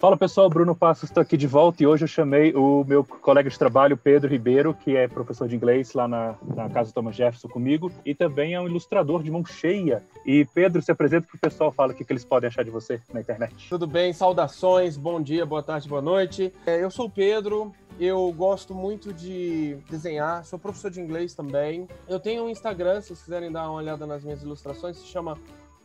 Fala pessoal, Bruno Passos está aqui de volta e hoje eu chamei o meu colega de trabalho, Pedro Ribeiro, que é professor de inglês lá na, na Casa Thomas Jefferson comigo e também é um ilustrador de mão cheia. E Pedro, se apresenta para o pessoal, fala o que, que eles podem achar de você na internet. Tudo bem, saudações, bom dia, boa tarde, boa noite. É, eu sou o Pedro, eu gosto muito de desenhar, sou professor de inglês também. Eu tenho um Instagram, se vocês quiserem dar uma olhada nas minhas ilustrações, se chama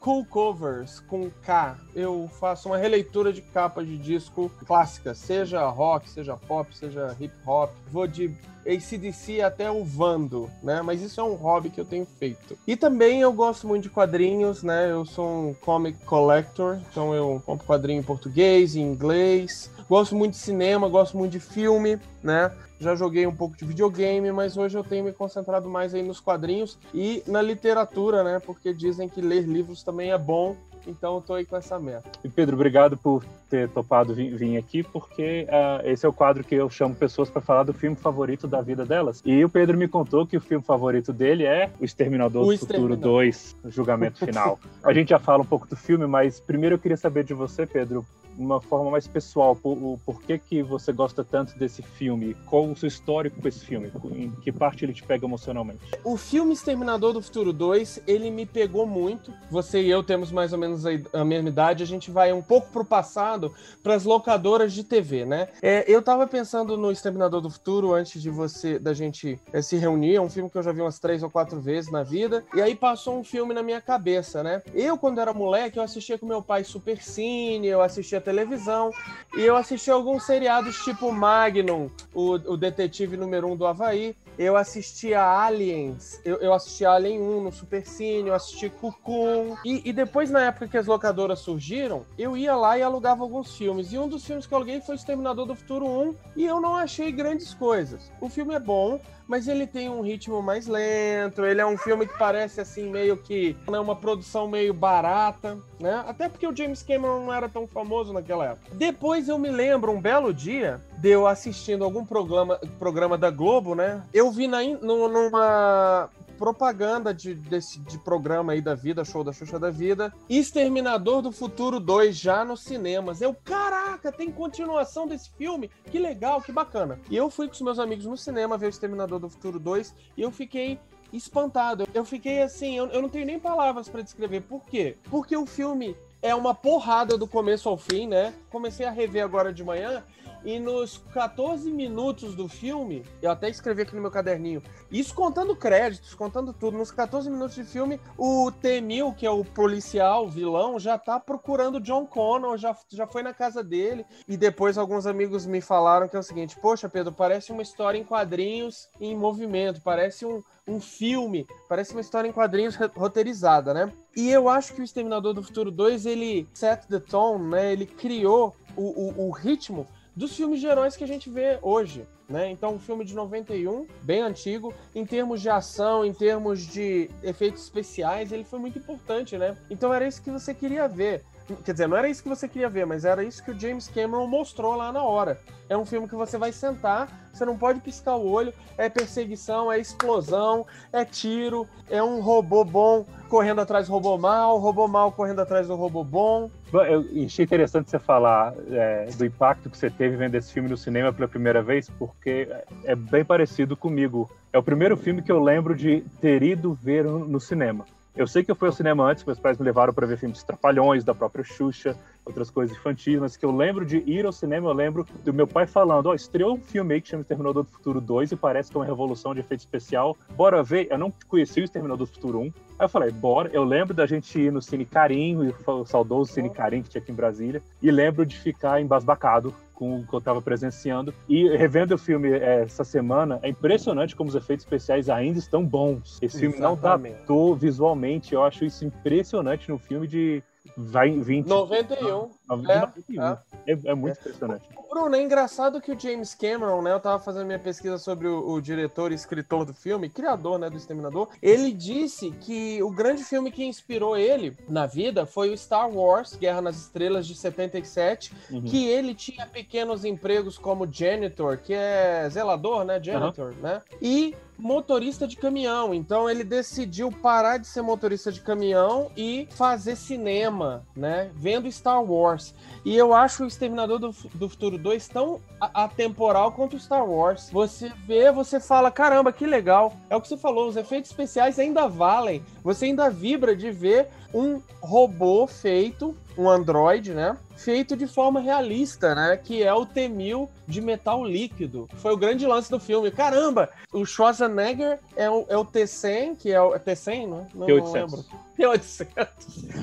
Cool Covers com K. Eu faço uma releitura de capa de disco clássica, seja rock, seja pop, seja hip hop. Vou de ACDC até o Vando, né? Mas isso é um hobby que eu tenho feito. E também eu gosto muito de quadrinhos, né? Eu sou um comic collector, então eu compro quadrinho em português, em inglês. Gosto muito de cinema, gosto muito de filme, né? Já joguei um pouco de videogame, mas hoje eu tenho me concentrado mais aí nos quadrinhos e na literatura, né? Porque dizem que ler livros também é bom então eu tô aí com essa meta. E Pedro, obrigado por ter topado vir, vir aqui, porque uh, esse é o quadro que eu chamo pessoas para falar do filme favorito da vida delas. E o Pedro me contou que o filme favorito dele é O Exterminador o do Futuro 2, Julgamento Final. A gente já fala um pouco do filme, mas primeiro eu queria saber de você, Pedro, uma forma mais pessoal, por, por que, que você gosta tanto desse filme? Qual o seu histórico com esse filme? Em que parte ele te pega emocionalmente? O filme Exterminador do Futuro 2, ele me pegou muito. Você e eu temos mais ou menos a, mesma idade, a gente vai um pouco pro passado, para as locadoras de TV, né? É, eu tava pensando no Exterminador do Futuro antes de você, da gente é, se reunir, é um filme que eu já vi umas três ou quatro vezes na vida, e aí passou um filme na minha cabeça, né? Eu, quando era moleque, eu assistia com meu pai Super Cine, eu assistia televisão. E eu assisti alguns seriados tipo Magnum, o, o detetive número um do Havaí. Eu assisti a Aliens, eu, eu assisti a Alien 1 no Super Cine, eu assisti Cocoon. E, e, depois, na época que as locadoras surgiram, eu ia lá e alugava alguns filmes. E um dos filmes que eu aluguei foi Exterminador do Futuro 1, e eu não achei grandes coisas. O filme é bom, mas ele tem um ritmo mais lento, ele é um filme que parece assim meio que né, uma produção meio barata, né? Até porque o James Cameron não era tão famoso naquela época. Depois eu me lembro um belo dia de eu assistindo algum programa, programa da Globo, né? Eu vi na, numa propaganda de, desse, de programa aí da vida, show da Xuxa da vida. Exterminador do Futuro 2 já nos cinemas. Eu, caraca, tem continuação desse filme? Que legal, que bacana. E eu fui com os meus amigos no cinema ver o Exterminador do Futuro 2 e eu fiquei espantado. Eu fiquei assim, eu, eu não tenho nem palavras para descrever. Por quê? Porque o filme é uma porrada do começo ao fim, né? Comecei a rever agora de manhã e nos 14 minutos do filme, eu até escrevi aqui no meu caderninho, isso contando créditos, contando tudo, nos 14 minutos de filme, o T-1000, que é o policial, o vilão, já tá procurando John Connor, já, já foi na casa dele. E depois alguns amigos me falaram que é o seguinte: Poxa, Pedro, parece uma história em quadrinhos em movimento, parece um, um filme, parece uma história em quadrinhos roteirizada, né? E eu acho que o Exterminador do Futuro 2, ele set the tone, né? Ele criou o, o, o ritmo dos filmes de heróis que a gente vê hoje. Né? Então, um filme de 91, bem antigo, em termos de ação, em termos de efeitos especiais, ele foi muito importante, né? Então era isso que você queria ver. Quer dizer, não era isso que você queria ver, mas era isso que o James Cameron mostrou lá na hora. É um filme que você vai sentar, você não pode piscar o olho, é perseguição, é explosão, é tiro, é um robô bom correndo atrás do robô mal, robô mal correndo atrás do robô bom. Eu achei interessante você falar é, do impacto que você teve vendo esse filme no cinema pela primeira vez, porque é bem parecido comigo. É o primeiro filme que eu lembro de ter ido ver no cinema. Eu sei que eu fui ao cinema antes, meus pais me levaram para ver filmes de Trapalhões, da própria Xuxa, outras coisas infantis, mas que eu lembro de ir ao cinema, eu lembro do meu pai falando, ó, oh, estreou um filme aí que chama Exterminador do Futuro 2 e parece que é uma revolução de efeito especial, bora ver, eu não conheci o Exterminador do Futuro 1, aí eu falei, bora, eu lembro da gente ir no Cine Carinho, o saudoso Cine Carinho que tinha aqui em Brasília, e lembro de ficar embasbacado com o que eu estava presenciando. E revendo o filme é, essa semana, é impressionante como os efeitos especiais ainda estão bons. Esse filme Exatamente. não datou visualmente, eu acho isso impressionante no filme de vai 20 91. 91. É, é. é, muito é. impressionante. Bruno, é engraçado que o James Cameron, né? Eu tava fazendo minha pesquisa sobre o, o, diretor e escritor do filme, criador, né, do Exterminador. Ele disse que o grande filme que inspirou ele na vida foi o Star Wars, Guerra nas Estrelas de 77, uhum. que ele tinha pequenos empregos como janitor, que é zelador, né, janitor, uhum. né? E motorista de caminhão. Então ele decidiu parar de ser motorista de caminhão e fazer cinema, né? Vendo Star Wars. Wars. E eu acho o Exterminador do, do Futuro 2 tão atemporal quanto o Star Wars. Você vê, você fala, caramba, que legal. É o que você falou, os efeitos especiais ainda valem. Você ainda vibra de ver um robô feito, um androide, né? Feito de forma realista, né? Que é o T-1000 de metal líquido. Foi o grande lance do filme. Caramba, o Schwarzenegger é o, é o T-100, que é o é T-100, não, não, não lembro. T-800.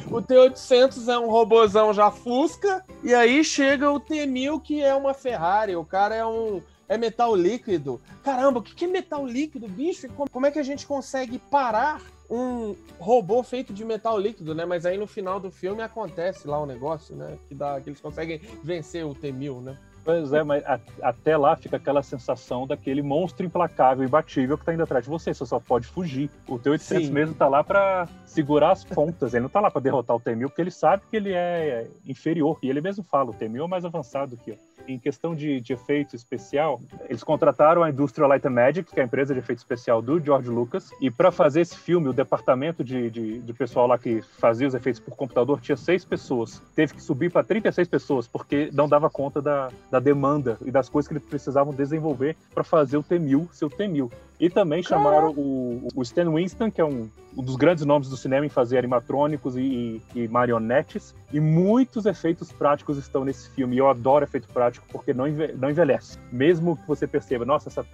O T-800 é um robozão já fusca, e aí chega o T-1000, que é uma Ferrari. O cara é um é metal líquido. Caramba, o que é metal líquido, bicho? Como é que a gente consegue parar um robô feito de metal líquido, né? Mas aí no final do filme acontece lá o um negócio, né? Que, dá, que eles conseguem vencer o T-1000, né? Pois é, mas a, até lá fica aquela sensação daquele monstro implacável e imbatível que tá indo atrás de você, você só pode fugir. O T-800 mesmo tá lá para segurar as pontas, ele não tá lá para derrotar o T-1000, porque ele sabe que ele é inferior, e ele mesmo fala, o T-1000 é mais avançado que eu em questão de, de efeito especial, eles contrataram a Industrial Light and Magic, que é a empresa de efeito especial do George Lucas, e para fazer esse filme, o departamento de, de, de, pessoal lá que fazia os efeitos por computador tinha seis pessoas. Teve que subir para 36 pessoas, porque não dava conta da, da demanda e das coisas que eles precisavam desenvolver para fazer o T-1000 ser o T-1000. E também chamaram o, o Stan Winston, que é um, um, dos grandes nomes do cinema em fazer animatrônicos e, e, marionetes. E muitos efeitos práticos estão nesse filme. E eu adoro efeito prático porque não, enve não envelhece. Mesmo que você perceba, nossa, essa,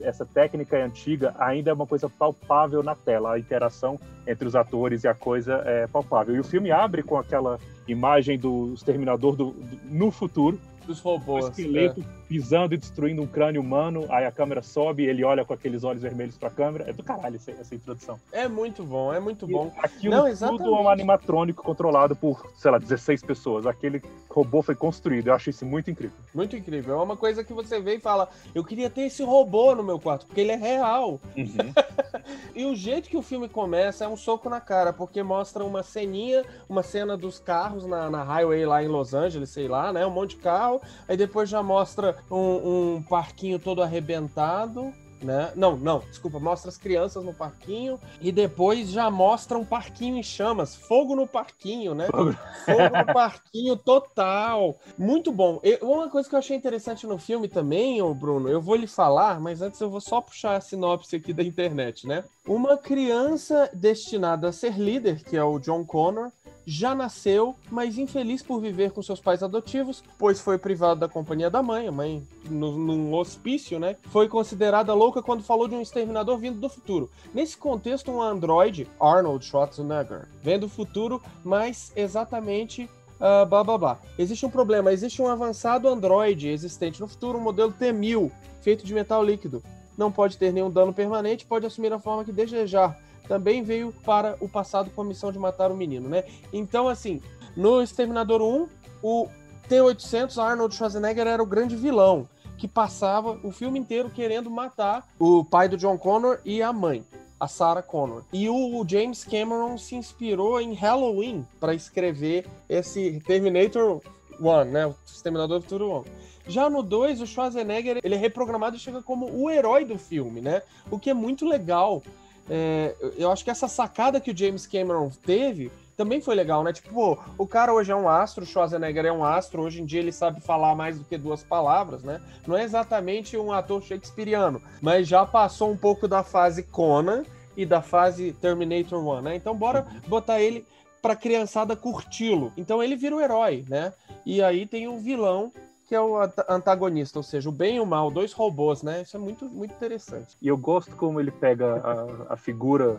essa técnica é antiga, ainda é uma coisa palpável na tela. A interação entre os atores e a coisa é palpável. E o filme abre com aquela imagem do exterminador do, do no futuro, dos robôs. O esqueleto é. pisando e destruindo um crânio humano, aí a câmera sobe, ele olha com aqueles olhos vermelhos pra câmera. É do caralho essa, essa introdução. É muito bom, é muito e bom. Aquilo Não, tudo é um animatrônico controlado por, sei lá, 16 pessoas. Aquele robô foi construído. Eu acho isso muito incrível. Muito incrível. É uma coisa que você vê e fala: eu queria ter esse robô no meu quarto, porque ele é real. Uhum. e o jeito que o filme começa é um soco na cara, porque mostra uma ceninha, uma cena dos carros na, na highway lá em Los Angeles, sei lá, né? Um monte de carro. Aí depois já mostra um, um parquinho todo arrebentado né? Não, não, desculpa, mostra as crianças no parquinho e depois já mostra um parquinho em chamas, fogo no parquinho, né? Fogo, no parquinho total. Muito bom. Eu, uma coisa que eu achei interessante no filme também, ô Bruno, eu vou lhe falar, mas antes eu vou só puxar a sinopse aqui da internet, né? Uma criança destinada a ser líder, que é o John Connor, já nasceu, mas infeliz por viver com seus pais adotivos, pois foi privado da companhia da mãe, a mãe no, num hospício, né? Foi considerada louca quando falou de um exterminador vindo do futuro. Nesse contexto, um androide, Arnold Schwarzenegger, vem do futuro, mas exatamente uh, blá blá. Existe um problema, existe um avançado androide existente no futuro, um modelo T-1000, feito de metal líquido. Não pode ter nenhum dano permanente, pode assumir a forma que desejar também veio para o passado com a missão de matar o menino, né? Então, assim, no Exterminador 1, o T-800 Arnold Schwarzenegger era o grande vilão que passava o filme inteiro querendo matar o pai do John Connor e a mãe, a Sarah Connor. E o James Cameron se inspirou em Halloween para escrever esse Terminator 1, né? O Exterminador do Futuro 1. Já no 2, o Schwarzenegger ele é reprogramado e chega como o herói do filme, né? O que é muito legal é, eu acho que essa sacada que o James Cameron teve também foi legal, né? Tipo, pô, o cara hoje é um astro, o Schwarzenegger é um astro, hoje em dia ele sabe falar mais do que duas palavras, né? Não é exatamente um ator shakespeariano, mas já passou um pouco da fase Conan e da fase Terminator 1, né? Então bora botar ele pra criançada curti-lo. Então ele vira o herói, né? E aí tem o vilão que é o antagonista, ou seja, o bem e o mal, dois robôs, né? Isso é muito, muito interessante. E eu gosto como ele pega a, a figura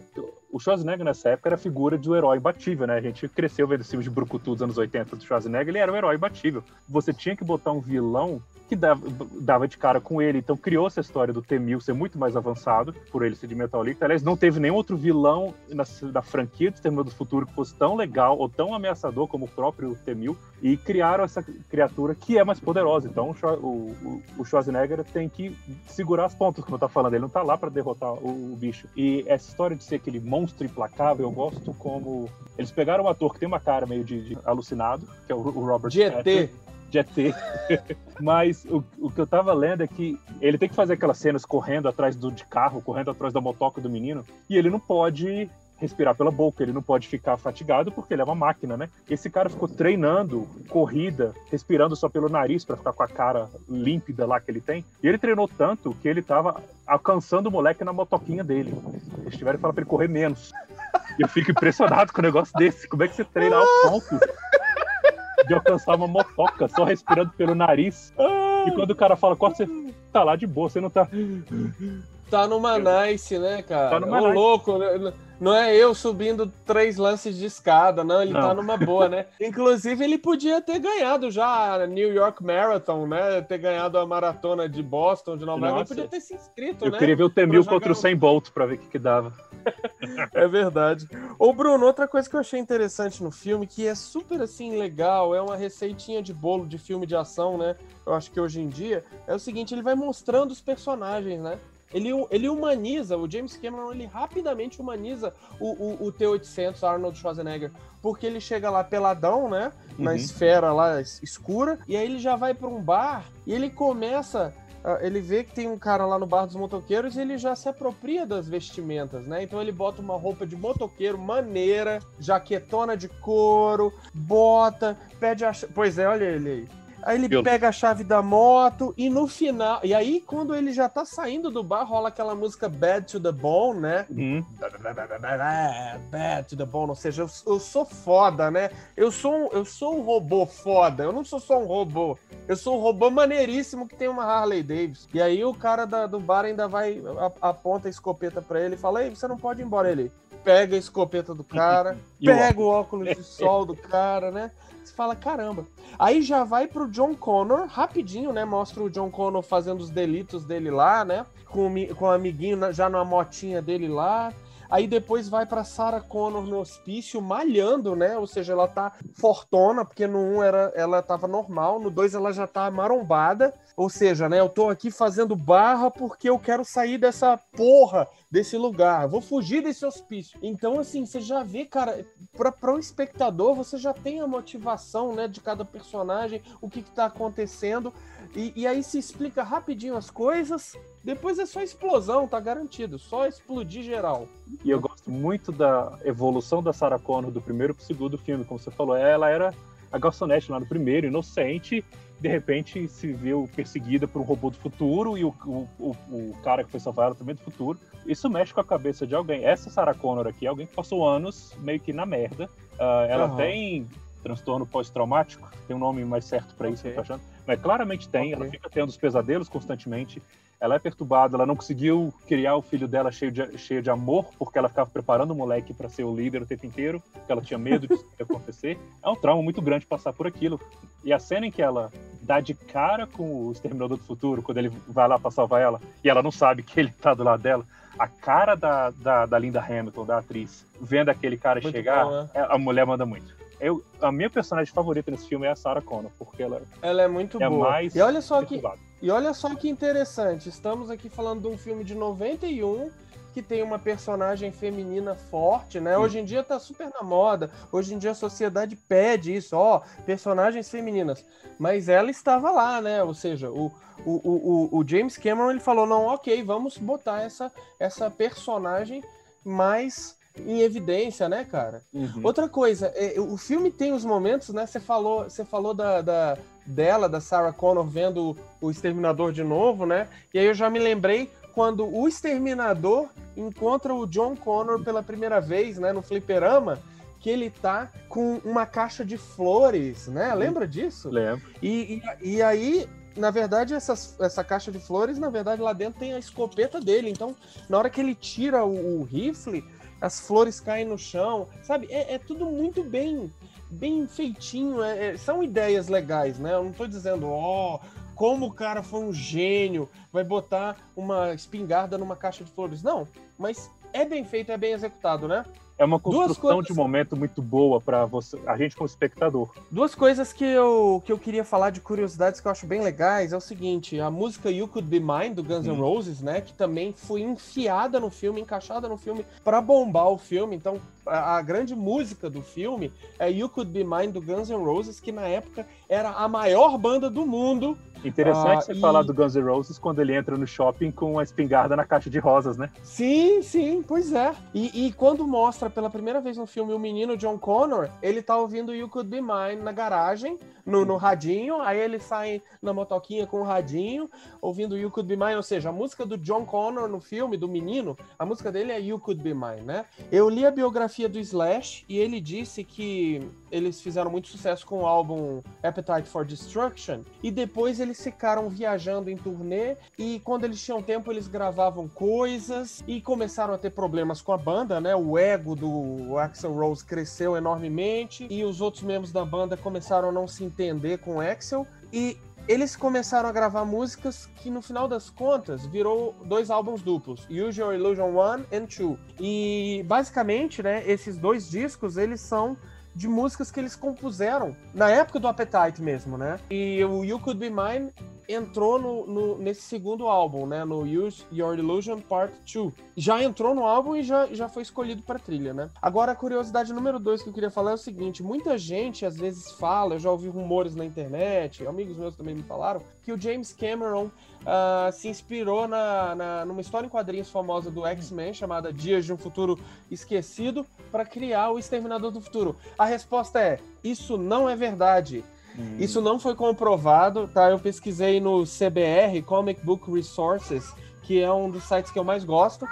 o Schwarzenegger nessa época era a figura do herói imbatível, né? A gente cresceu vendo filmes de Brucutu dos anos 80 do Schwarzenegger, ele era o herói imbatível. Você tinha que botar um vilão que dava, dava de cara com ele, então criou essa história do T-1000 ser muito mais avançado, por ele ser de metal líquido. Aliás, não teve nenhum outro vilão na, na franquia de Exterminador do Futuro que fosse tão legal ou tão ameaçador como o próprio T-1000, e criaram essa criatura que é mais poderosa. Então o, o, Schwarzenegger tem que segurar as pontas, como eu tava falando, ele não tá lá para derrotar o, o bicho. E essa história de ser aquele monstro monstro implacável, eu gosto como. Eles pegaram um ator que tem uma cara meio de, de alucinado, que é o, o Robert De ET. De ET. Mas o, o que eu tava lendo é que ele tem que fazer aquelas cenas correndo atrás do de carro, correndo atrás da motoca do menino, e ele não pode respirar pela boca, ele não pode ficar fatigado porque ele é uma máquina, né? Esse cara ficou treinando corrida, respirando só pelo nariz para ficar com a cara límpida lá que ele tem. E ele treinou tanto que ele tava alcançando o moleque na motoquinha dele. Eles tiveram que falar pra ele correr menos. Eu fico impressionado com um negócio desse. Como é que você treina ao ponto de alcançar uma motoca só respirando pelo nariz? E quando o cara fala, corta, você tá lá de boa, você não tá. Tá numa nice, né, cara? Tá numa Ô, nice. louco, né? Não é eu subindo três lances de escada, não, ele Não. tá numa boa, né? Inclusive, ele podia ter ganhado já a New York Marathon, né? Ter ganhado a maratona de Boston, de Nova York, ele podia ter se inscrito, Eu né? queria ver o Temil Pra contra o jogar 100 Bolt pra ver o que, que dava. É verdade. Ô, Bruno, outra coisa que eu achei interessante no filme, que é super assim legal, é uma receitinha de bolo de filme de ação, né? Eu acho que hoje em dia é o seguinte, ele vai mostrando os personagens, né? Ele, ele humaniza, o James Cameron, ele rapidamente humaniza o, o, o T-800 Arnold Schwarzenegger, porque ele chega lá peladão, né? Na Uhum. esfera lá es- escura, e aí ele já vai para um bar e ele começa ah, ele vê que tem um cara lá no bar dos motoqueiros e ele já se apropria das vestimentas, né? Então ele bota uma roupa de motoqueiro maneira, jaquetona de couro, bota, pede a. Pois é, olha ele aí. Aí ele Eu- pega a chave da moto e no final. E aí, quando ele já tá saindo do bar, rola aquela música Bad to the Bone, né? Uhum. Bad to the bone, ou seja, eu, eu sou foda, né? Eu sou, um, eu sou um robô foda, eu não sou só um robô. Eu sou um robô maneiríssimo que tem uma Harley Davidson. E aí o cara da- do bar ainda vai, aponta a escopeta pra ele e fala, ei, você não pode ir embora. Ele pega a escopeta do cara, pega o óculos de sol do cara, né? Você fala, caramba. Aí já vai pro John Connor, rapidinho, né? Mostra o John Connor fazendo os delitos dele lá, né? Com com o amiguinho já numa motinha dele lá. Aí depois vai pra Sarah Connor no hospício, malhando, né? Ou seja, ela tá fortona, porque no 1 era, ela tava normal, no 2 ela já tá marombada. Ou seja, né? Eu tô aqui fazendo barra porque eu quero sair dessa porra desse lugar. Vou fugir desse hospício. Então, assim, você já vê, cara, pra, pra o espectador, você já tem a motivação, né, de cada personagem, o que que tá acontecendo. E, e aí se explica rapidinho as coisas. Depois é só explosão, tá garantido. Só explodir geral. E eu gosto muito da evolução da Sarah Connor do primeiro pro segundo filme. Como você falou, ela era a garçonete lá no primeiro, inocente, de repente se viu perseguida por um robô do futuro e o, o, o, cara que foi salvar ela também do futuro. Isso mexe com a cabeça de alguém. Essa Sarah Connor aqui é alguém que passou anos meio que na merda. Ah, ela Aham. tem transtorno pós-traumático, tem um nome mais certo pra isso, Ok. eu tô achando. Mas claramente tem, Ok. ela fica tendo os pesadelos constantemente ela é perturbada, ela não conseguiu criar o filho dela cheio de, cheio de amor, porque ela ficava preparando o moleque para ser o líder o tempo inteiro, porque ela tinha medo disso acontecer. É um trauma muito grande passar por aquilo. E a cena em que ela dá de cara com o Exterminador do Futuro, quando ele vai lá para salvar ela, e ela não sabe que ele tá do lado dela, a cara da, da, da Linda Hamilton, da atriz, vendo aquele cara Muito chegar, bom, né? a mulher manda muito. Eu, a minha personagem favorita nesse filme é a Sarah Connor, porque ela Ela é muito é boa. mais E olha só que. E olha só que interessante, estamos aqui falando de um filme de 91 que tem uma personagem feminina forte, né? Hoje em dia tá super na moda, hoje em dia a sociedade pede isso, ó, personagens femininas. Mas ela estava lá, né? Ou seja, o, o, o, o- o James Cameron ele falou: não, ok, vamos botar essa, essa personagem mais em evidência, né, cara? Uhum. Outra coisa, é, o filme tem os momentos, né? Você falou, você falou da, da- dela, da Sarah Connor, vendo o Exterminador de novo, né? E aí eu já me lembrei quando o Exterminador encontra o John Connor pela primeira vez, né? No fliperama, que ele tá com uma caixa de flores, né? Lembra disso? Lembro. E, e, e aí, na verdade, essas, essa caixa de flores, na verdade, lá dentro tem a escopeta dele. Então, na hora que ele tira o, o rifle, as flores caem no chão. Sabe? É, é tudo muito bem bem feitinho. é- é- são ideias legais, né? Eu não tô dizendo, ó, como o cara foi um gênio, vai botar uma espingarda numa caixa de flores. Não, mas é bem feito, é bem executado, né? É uma construção coisas- de momento muito boa para você, a gente como espectador. Duas coisas que eu, que eu queria falar de curiosidades que eu acho bem legais é o seguinte: a música You Could Be Mine do Guns N' Hum. Roses, né? Que também foi enfiada no filme, encaixada no filme pra bombar o filme. Então, a, a, grande música do filme é You Could Be Mine do Guns N' Roses, que na época era a maior banda do mundo Interessante ah, você e... falar do Guns N' Roses quando ele entra no shopping com a espingarda na caixa de rosas, né? Sim, sim, pois é. E, e, quando mostra pela primeira vez no filme o menino John Connor, ele tá ouvindo You Could Be Mine na garagem, no, no radinho, aí ele sai na motoquinha com o radinho, ouvindo You Could Be Mine, ou seja, a música do John Connor no filme, do menino, a música dele é You Could Be Mine, né? Eu li a biografia do Slash e ele disse que eles fizeram muito sucesso com o álbum Appetite for Destruction e depois eles ficaram viajando em turnê e quando eles tinham tempo eles gravavam coisas e começaram a ter problemas com a banda, né? O ego do Axel Rose cresceu enormemente e os outros membros da banda começaram a não se entender com o Axel e eles começaram a gravar músicas que no final das contas virou dois álbuns duplos, Your Illusion 1 and 2. E basicamente, né, esses dois discos, eles são de músicas que eles compuseram na época do Appetite mesmo, né? E o You Could Be Mine entrou no, no, nesse segundo álbum, né? No Use Your Illusion Part 2. Já entrou no álbum e já, já foi escolhido para trilha, né? Agora, a curiosidade número dois que eu queria falar é o seguinte: muita gente às vezes fala, eu já ouvi rumores na internet, amigos meus também me falaram, que o James Cameron uh, se inspirou na, na, numa história em quadrinhos famosa do X-Men chamada Dias de um Futuro Esquecido para criar o Exterminador do Futuro. A resposta é: isso não é verdade. Hum. Isso não foi comprovado, tá? Eu pesquisei no CBR, Comic Book Resources, que é um dos sites que eu mais gosto,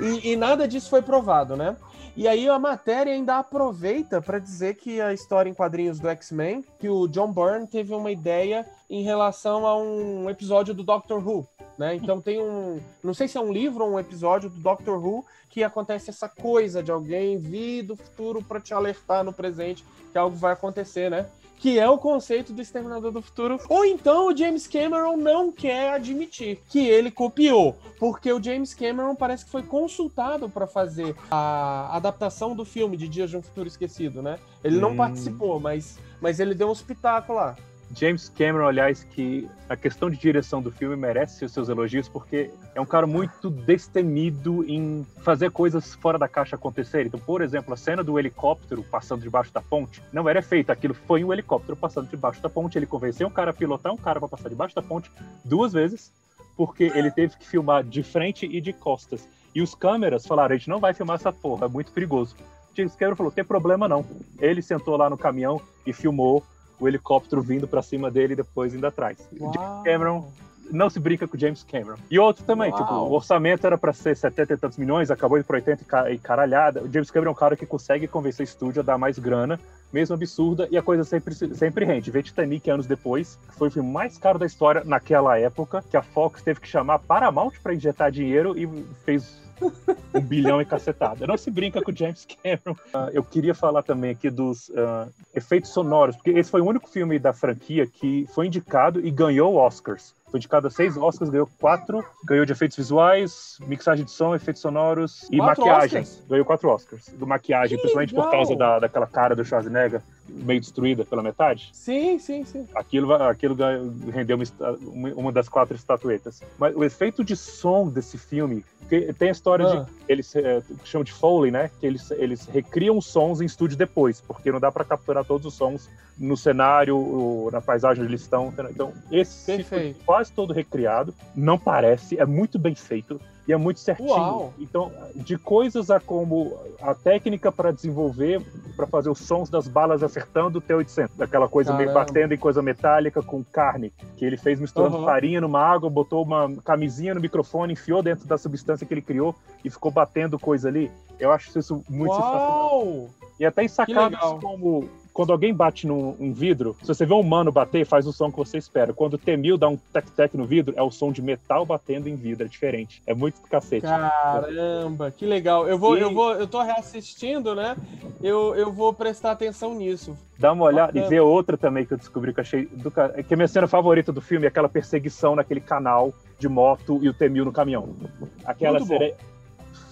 e, e nada disso foi provado, né? E aí a matéria ainda aproveita para dizer que a história em quadrinhos do X-Men, que o John Byrne teve uma ideia em relação a um episódio do Doctor Who, né? Então tem um, não sei se é um livro ou um episódio do Doctor Who que acontece essa coisa de alguém vir do futuro para te alertar no presente que algo vai acontecer, né? Que é o conceito do Exterminador do Futuro. Ou então o James Cameron não quer admitir que ele copiou, porque o James Cameron parece que foi consultado para fazer a adaptação do filme de Dias de um Futuro Esquecido, né? Ele não hum. participou, mas, mas ele deu um espetáculo lá. James Cameron, aliás, que a questão de direção do filme merece os seus elogios, porque é um cara muito destemido em fazer coisas fora da caixa acontecerem. Então, por exemplo, a cena do helicóptero passando debaixo da ponte não era feita, aquilo foi um helicóptero passando debaixo da ponte. Ele convenceu um cara a pilotar um cara para passar debaixo da ponte duas vezes, porque ele teve que filmar de frente e de costas. E os câmeras falaram: a gente não vai filmar essa porra, é muito perigoso. James Cameron falou: tem problema não. Ele sentou lá no caminhão e filmou o helicóptero vindo para cima dele e depois indo atrás. Uau. James Cameron não se brinca com James Cameron. E outro também, Uau. tipo, o orçamento era para ser 70 e tantos milhões, acabou indo para 80 e caralhada. O James Cameron é um cara que consegue convencer o estúdio a dar mais grana, mesmo absurda, e a coisa sempre, sempre rende. Vê Titanic anos depois, foi o filme mais caro da história naquela época, que a Fox teve que chamar Paramount para injetar dinheiro e fez um bilhão e cacetada. Não se brinca com James Cameron. Uh, eu queria falar também aqui dos uh, efeitos sonoros, porque esse foi o único filme da franquia que foi indicado e ganhou Oscars. Foi indicado a seis Oscars, ganhou quatro. Ganhou de efeitos visuais, mixagem de som, efeitos sonoros e quatro maquiagem. Oscars? Ganhou quatro Oscars. Do maquiagem, que principalmente legal. por causa da, daquela cara do Schwarzenegger meio destruída pela metade. Sim, sim, sim. Aquilo, aquilo rendeu uma, uma das quatro estatuetas. Mas o efeito de som desse filme, tem a história ah. de eles é, chamam de Foley, né? Que eles, eles recriam sons em estúdio depois, porque não dá para capturar todos os sons no cenário, na paisagem onde eles estão. Então, esse Perfeito. quase todo recriado, não parece, é muito bem feito e é muito certinho. Uau. Então, de coisas a como a técnica para desenvolver, para fazer os sons das balas acertando o T-800, aquela coisa Caramba. meio batendo em coisa metálica com carne, que ele fez misturando uhum. farinha numa água, botou uma camisinha no microfone, enfiou dentro da substância que ele criou e ficou batendo coisa ali. Eu acho isso muito Uau. sensacional. E até em sacadas como quando alguém bate num um vidro, se você vê um humano bater, faz o som que você espera. Quando o T-1000 dá um tec-tec no vidro, é o som de metal batendo em vidro, é diferente. É muito cacete. Caramba, que legal. Eu vou, e... eu vou, eu tô reassistindo, né? Eu, eu vou prestar atenção nisso. Dá uma olhada Bacana. e vê outra também que eu descobri que eu achei. Do, que é a minha cena favorita do filme é aquela perseguição naquele canal de moto e o T-1000 no caminhão. Aquela cena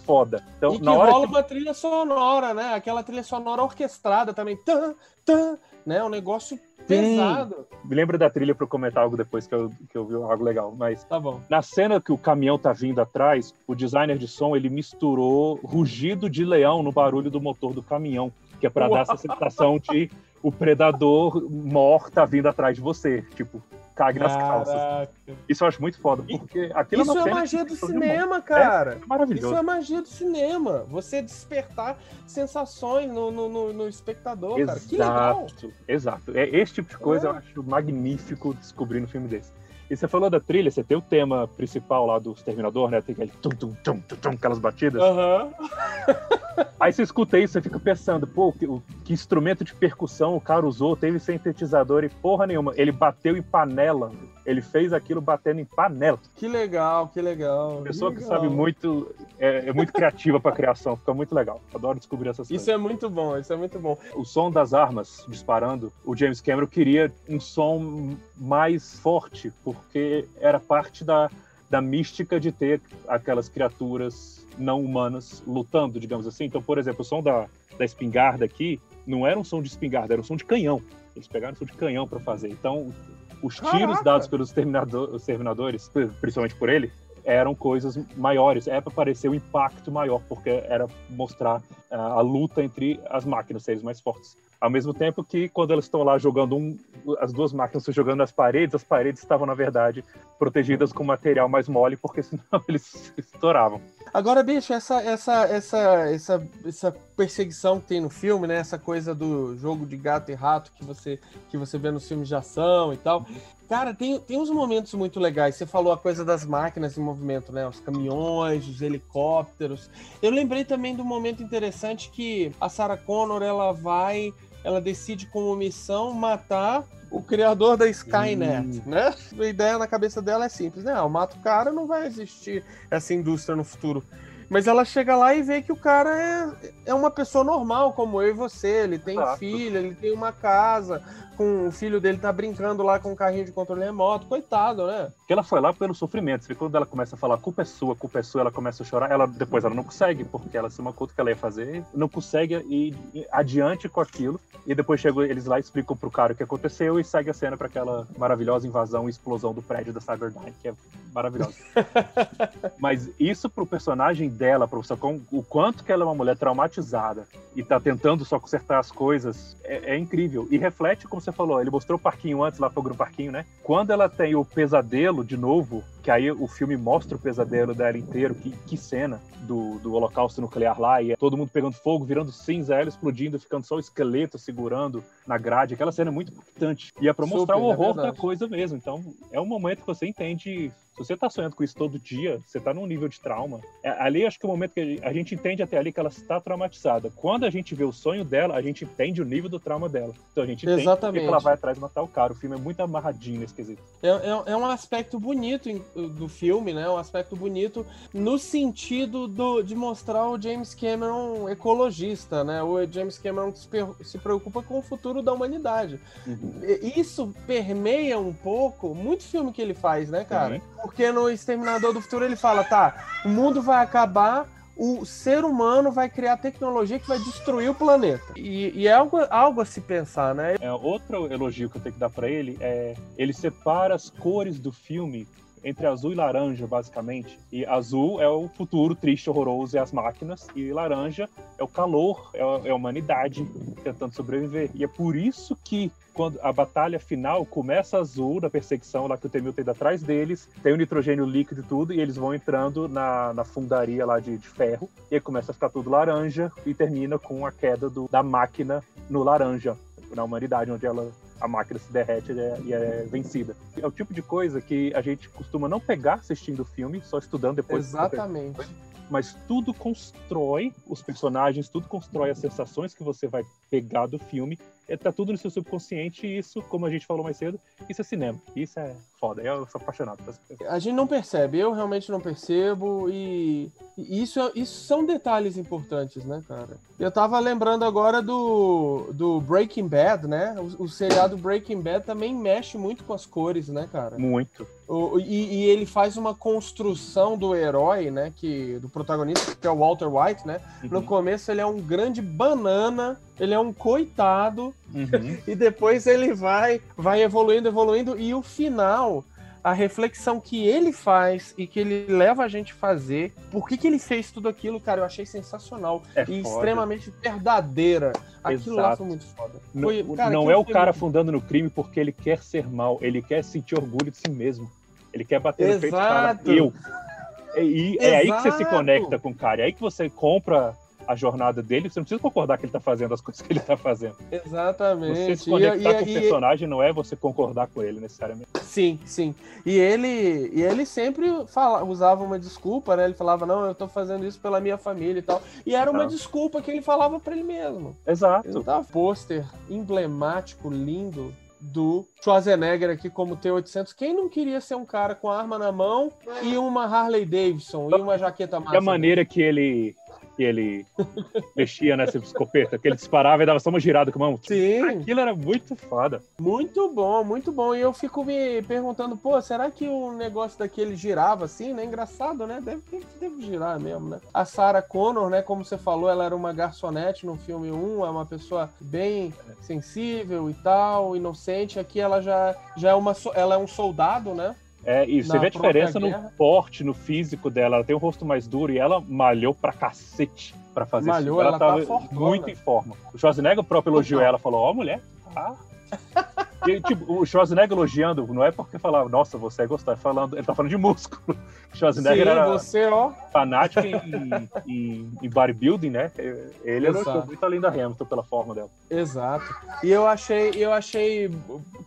foda. Então, e que rola que... uma trilha sonora, né? Aquela trilha sonora orquestrada também. Tan, tan, né? Um negócio pesado. Me lembra da trilha para comentar algo depois que eu, que eu vi algo legal. Mas tá bom. na cena que o caminhão tá vindo atrás, o designer de som ele misturou rugido de leão no barulho do motor do caminhão, que é para dar essa sensação de o predador mor tá vindo atrás de você. Tipo, cague nas calças. Isso eu acho muito foda, porque aquilo Isso é, é magia do cinema, cara. É maravilhoso. Isso é magia do cinema. Você despertar sensações no, no, no, no espectador, exato, cara. Que legal. Exato. É, esse tipo de coisa é. eu acho magnífico descobrir no filme desse. E você falou da trilha, você tem o tema principal lá do Exterminador, né? Tem aquele tum, tum, tum, tum, tum aquelas batidas. Uhum. Aí você escuta isso, você fica pensando, pô, que, que, instrumento de percussão o cara usou? Teve sintetizador e porra nenhuma. Ele bateu em panela. Ele fez aquilo batendo em panela. Que legal, que legal. Pessoa que, legal. que sabe muito, é, é muito criativa pra criação, fica muito legal. Adoro descobrir essas coisas. Isso é muito bom, isso é muito bom. O som das armas disparando, o James Cameron queria um som mais forte, porque era parte da, da mística de ter aquelas criaturas não humanas lutando, digamos assim. Então, por exemplo, o som da, da espingarda aqui não era um som de espingarda, era um som de canhão. Eles pegaram um som de canhão para fazer. Então, os tiros Caraca. dados pelos terminador, os terminadores, principalmente por ele, eram coisas maiores. É para parecer o um impacto maior, porque era mostrar uh, a luta entre as máquinas, seres mais fortes. Ao mesmo tempo que quando elas estão lá jogando um, as duas máquinas se jogando nas paredes, as paredes estavam na verdade protegidas com material mais mole, porque senão eles estouravam. Agora, bicho, essa essa essa essa essa perseguição que tem no filme, né? Essa coisa do jogo de gato e rato que você que você vê nos filmes de ação e tal. Cara, tem, tem uns momentos muito legais. Você falou a coisa das máquinas em movimento, né? Os caminhões, os helicópteros. Eu lembrei também do momento interessante que a Sarah Connor ela vai ela decide como missão matar o criador da Skynet, né? A ideia na cabeça dela é simples, né? Ah, mata o cara, não vai existir essa indústria no futuro. Mas ela chega lá e vê que o cara é, é uma pessoa normal, como eu e você. Ele tem Exato. filho, ele tem uma casa, com o filho dele tá brincando lá com um carrinho de controle remoto. Coitado, né? Que ela foi lá pelo sofrimento. E quando ela começa a falar, culpa é sua, culpa é sua, ela começa a chorar. Ela depois ela não consegue, porque ela se mancou que ela ia fazer, não consegue ir adiante com aquilo. E depois chegam eles lá explicam pro cara o que aconteceu e segue a cena para aquela maravilhosa invasão e explosão do prédio da Cyberdyne, que é maravilhosa. Mas isso pro personagem dela, para você o quanto que ela é uma mulher traumatizada e tá tentando só consertar as coisas, é, é, incrível. E reflete, como você falou, ele mostrou o parquinho antes, lá fogo no parquinho, né? Quando ela tem o pesadelo de novo, que aí o filme mostra o pesadelo dela inteiro, que, que cena do, do holocausto nuclear lá, e é todo mundo pegando fogo, virando cinza, ela explodindo, ficando só o esqueleto segurando na grade. Aquela cena é muito importante. E é pra mostrar Super, o horror é da coisa mesmo. Então, é um momento que você entende se você tá sonhando com isso todo dia, você tá num nível de trauma. É, ali acho que é o momento que a gente entende até ali que ela está traumatizada. Quando a gente vê o sonho dela, a gente entende o nível do trauma dela. Então a gente entende Exatamente. que ela vai atrás de matar o cara. O filme é muito amarradinho nesse quesito. É, é, é um aspecto bonito do filme, né? Um aspecto bonito no sentido do, de mostrar o James Cameron ecologista, né? O James Cameron se preocupa com o futuro da humanidade. Uhum. Isso permeia um pouco muito filme que ele faz, né, cara? Uhum porque no Exterminador do Futuro ele fala, tá, o mundo vai acabar, o ser humano vai criar tecnologia que vai destruir o planeta. E, e é algo, algo a se pensar, né? É, outro elogio que eu tenho que dar para ele é ele separa as cores do filme entre azul e laranja, basicamente. E azul é o futuro triste, horroroso e as máquinas, e laranja é o calor, é a, é a humanidade tentando sobreviver. E é por isso que quando a batalha final começa azul, na perseguição lá que o Temil tem atrás deles, tem o nitrogênio líquido e tudo, e eles vão entrando na, na fundaria lá de, de ferro, e aí começa a ficar tudo laranja, e termina com a queda do, da máquina no laranja, na humanidade, onde ela a máquina se derrete e é, e é, vencida. É o tipo de coisa que a gente costuma não pegar assistindo o filme, só estudando depois. Exatamente. Mas tudo constrói os personagens, tudo constrói as sensações que você vai pegar do filme tá tudo no seu subconsciente e isso, como a gente falou mais cedo, isso é cinema. Isso é foda. Eu sou apaixonado por essa coisa. A gente não percebe, eu realmente não percebo e isso, isso são detalhes importantes, né, cara? Eu tava lembrando agora do, do Breaking Bad, né? O, o seriado Breaking Bad também mexe muito com as cores, né, cara? Muito. O, e, e, ele faz uma construção do herói, né? Que, do protagonista, que é o Walter White, né? Uhum. No começo ele é um grande banana, ele é um coitado, uhum. e depois ele vai, vai evoluindo, evoluindo, e o final a reflexão que ele faz e que ele leva a gente a fazer, por que, que ele fez tudo aquilo, cara, eu achei sensacional é e foda. extremamente verdadeira. Aquilo Exato. lá foi muito foda. Foi, não, cara, não é o cara muito... fundando no crime porque ele quer ser mal, ele quer sentir orgulho de si mesmo. Ele quer bater Exato. no peito e falar, eu. E, e é aí que você se conecta com o cara, é aí que você compra a jornada dele, você não precisa concordar que ele tá fazendo as coisas que ele tá fazendo. Exatamente. Você se conectar e, com e, o personagem não é você concordar com ele necessariamente. Sim, sim. E ele, e ele sempre fala, usava uma desculpa, né? Ele falava, não, eu tô fazendo isso pela minha família e tal. E era uma desculpa que ele falava para ele mesmo. Exato. Ele tava pôster emblemático, lindo, do Schwarzenegger aqui como T-800. Quem não queria ser um cara com arma na mão e uma Harley Davidson e uma jaqueta massa? E a maneira que ele que ele mexia nessa escopeta, que ele disparava e dava só uma girada com a mão. Sim. Aquilo era muito foda. Muito bom, muito bom. E eu fico me perguntando, pô, será que o negócio daquele girava assim, né? Engraçado, né? Deve, deve girar mesmo, né? A Sarah Connor, né? Como você falou, ela era uma garçonete no filme 1, é uma pessoa bem sensível e tal, inocente. Aqui ela já, já é uma ela é um soldado, né? É, e você vê a diferença guerra. no porte, no físico dela. Ela tem um rosto mais duro e ela malhou pra cacete pra fazer malhou, isso. Ela, ela tava tá muito em forma. O Schwarzenegger próprio elogiou ela, falou, ó, oh, mulher, tá e, tipo, o Schwarzenegger elogiando, não é porque falava, nossa, você é gostar, falando, ele tá falando de músculo. O Schwarzenegger Sim, era você, ó. fanático em, em, em bodybuilding, né? Ele elogiou muito a Linda Hamilton pela forma dela. Exato. E eu achei, eu achei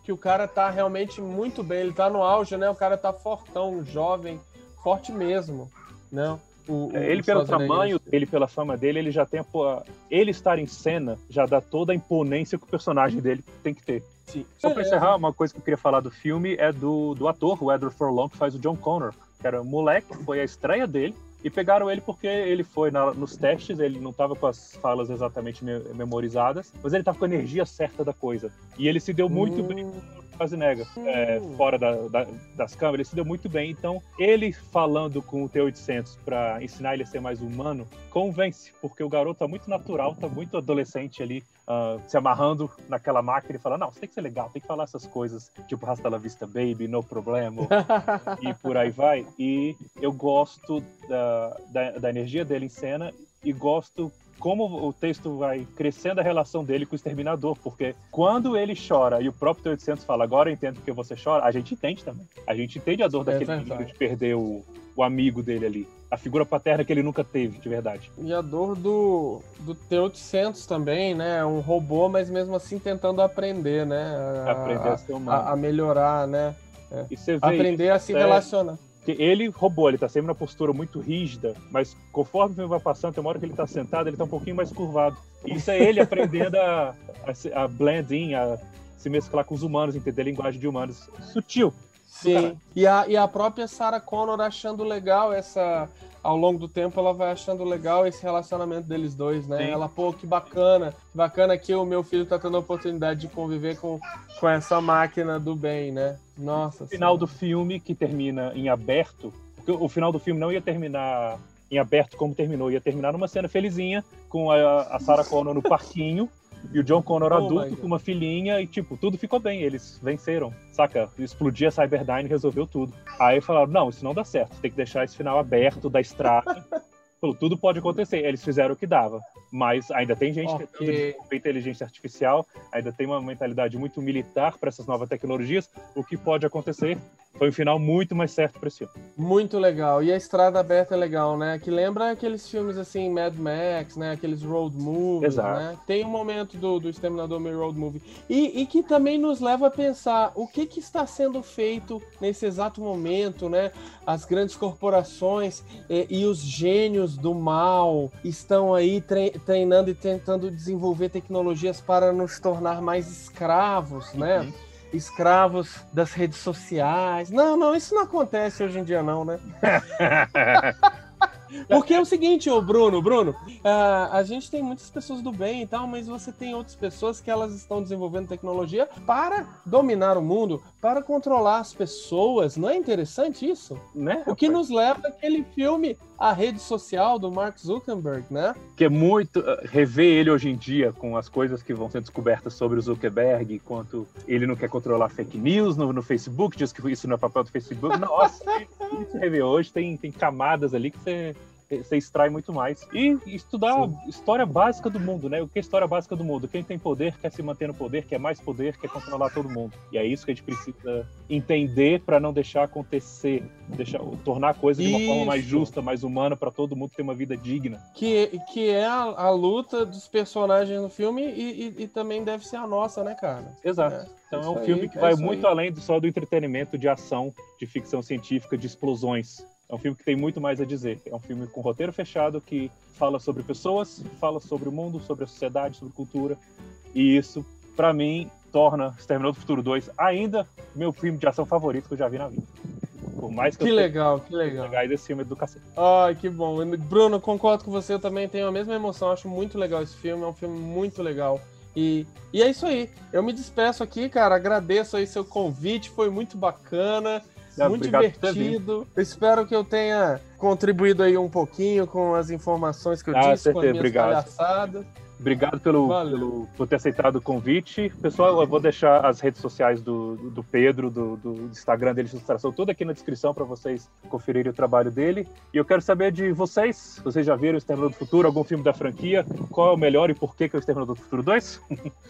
que o cara tá realmente muito bem, ele tá no auge, né? O cara tá fortão, jovem, forte mesmo, né? O, o, ele pelo tamanho, ele pela fama dele, ele já tem a, ele estar em cena já dá toda a imponência que o personagem dele tem que ter. Sim. Só para encerrar, uma coisa que eu queria falar do filme é do, do ator, o Edward Furlong, que faz o John Connor, que era um moleque, foi a estreia dele, e pegaram ele porque ele foi na, nos testes, ele não estava com as falas exatamente me, memorizadas, mas ele estava com a energia certa da coisa. E ele se deu muito hum. bem Schwarzenegger, é, fora da, da, das câmeras, ele se deu muito bem. Então, ele falando com o T-800 para ensinar ele a ser mais humano, convence, porque o garoto tá muito natural, tá muito adolescente ali, uh, se amarrando naquela máquina e fala: Não, você tem que ser legal, tem que falar essas coisas, tipo Rasta la Vista Baby, no problema, e por aí vai. E eu gosto da, da, da energia dele em cena e gosto como o texto vai crescendo a relação dele com o exterminador, porque quando ele chora e o próprio T-800 fala, agora eu entendo porque você chora, a gente entende também. A gente entende a dor é daquele menino de perder o, o amigo dele ali. A figura paterna que ele nunca teve, de verdade. E a dor do, do T-800 também, né? Um robô, mas mesmo assim tentando aprender, né? A, aprender a, ser humano. A, a melhorar, né? É. aprender isso, a se é... relacionar. Ele roubou, ele tá sempre na postura muito rígida, mas conforme o filme vai passando, tem uma hora que ele tá sentado, ele tá um pouquinho mais curvado. Isso é ele aprendendo a, a, a blend in, a se mesclar com os humanos, entender a linguagem de humanos. Sutil. Sim. E a, e a própria Sarah Connor achando legal essa. Ao longo do tempo, ela vai achando legal esse relacionamento deles dois, né? Sim. Ela, pô, que bacana. Que bacana que o meu filho tá tendo a oportunidade de conviver com, com essa máquina do bem, né? Nossa. O final do filme, que termina em aberto, porque o final do filme não ia terminar em aberto como terminou, ia terminar numa cena felizinha, com a, a Sarah Connor no parquinho, e o John Connor oh adulto com uma filhinha e, tipo, tudo ficou bem, eles venceram, saca? Explodir a Cyberdyne resolveu tudo. Aí falaram, não, isso não dá certo, tem que deixar esse final aberto da estrada. tudo pode acontecer. Eles fizeram o que dava. Mas ainda tem gente okay. que desenvolver inteligência artificial, ainda tem uma mentalidade muito militar para essas novas tecnologias. O que pode acontecer? foi um final muito mais certo para esse filme. Muito legal. E a Estrada Aberta é legal, né? Que lembra aqueles filmes assim, Mad Max, né? Aqueles road movies, Exato. né? Tem um momento do, do Exterminador meio road movie. E, e que também nos leva a pensar o que, que está sendo feito nesse exato momento, né? As grandes corporações e, e os gênios do mal estão aí treinando e tentando desenvolver tecnologias para nos tornar mais escravos, né? Uhum. escravos das redes sociais. Não, não, isso não acontece hoje em dia, não, né? Porque é o seguinte, ô Bruno, Bruno, uh, a gente tem muitas pessoas do bem e tal, mas você tem outras pessoas que elas estão desenvolvendo tecnologia para dominar o mundo, para controlar as pessoas. Não é interessante isso? né? O que nos leva àquele filme A Rede Social do Mark Zuckerberg, né? que é muito uh, rever ele hoje em dia com as coisas que vão ser descobertas sobre o Zuckerberg, enquanto ele não quer controlar fake news no, no Facebook, diz que isso não é papel do Facebook. Nossa, isso rever hoje tem, tem camadas ali que você você extrai muito mais. E estudar Sim. história básica do mundo, né? O que é história básica do mundo? Quem tem poder quer se manter no poder, quer mais poder, quer controlar todo mundo. E é isso que a gente precisa entender para não deixar acontecer, deixar tornar a coisa de uma forma mais justa, mais humana para todo mundo ter uma vida digna. Que, que é a, a luta dos personagens no filme e, e- e também deve ser a nossa, né, cara? Exato. É, Então é isso um aí, filme que é vai muito aí. além do, só do entretenimento de ação, de ficção científica, de explosões. É um filme que tem muito mais a dizer. É um filme com roteiro fechado que fala sobre pessoas, fala sobre o mundo, sobre a sociedade, sobre cultura. E isso, pra mim, torna Exterminador do Futuro 2 ainda meu filme de ação favorito que eu já vi na vida. Por mais que, Que eu legal, que legal. legais esse filme é do cacete. Ai, que bom. Bruno, concordo com você, eu também tenho a mesma emoção. Acho muito legal esse filme, é um filme muito legal. E, e é isso aí. Eu me despeço aqui, cara. Agradeço aí seu convite, foi muito bacana. Muito divertido. Espero que eu tenha contribuído aí um pouquinho com as informações que eu Ah, disse, com as certeza, minhas obrigado. palhaçadas. Obrigado pelo, pelo- por ter aceitado o convite. Pessoal, eu vou deixar as redes sociais do, do Pedro, do, do Instagram dele de ilustração, tudo aqui na descrição para vocês conferirem o trabalho dele. E eu quero saber de vocês. Vocês já viram o Exterminador do Futuro, algum filme da franquia? Qual é o melhor e por que, que é o Exterminador do Futuro 2?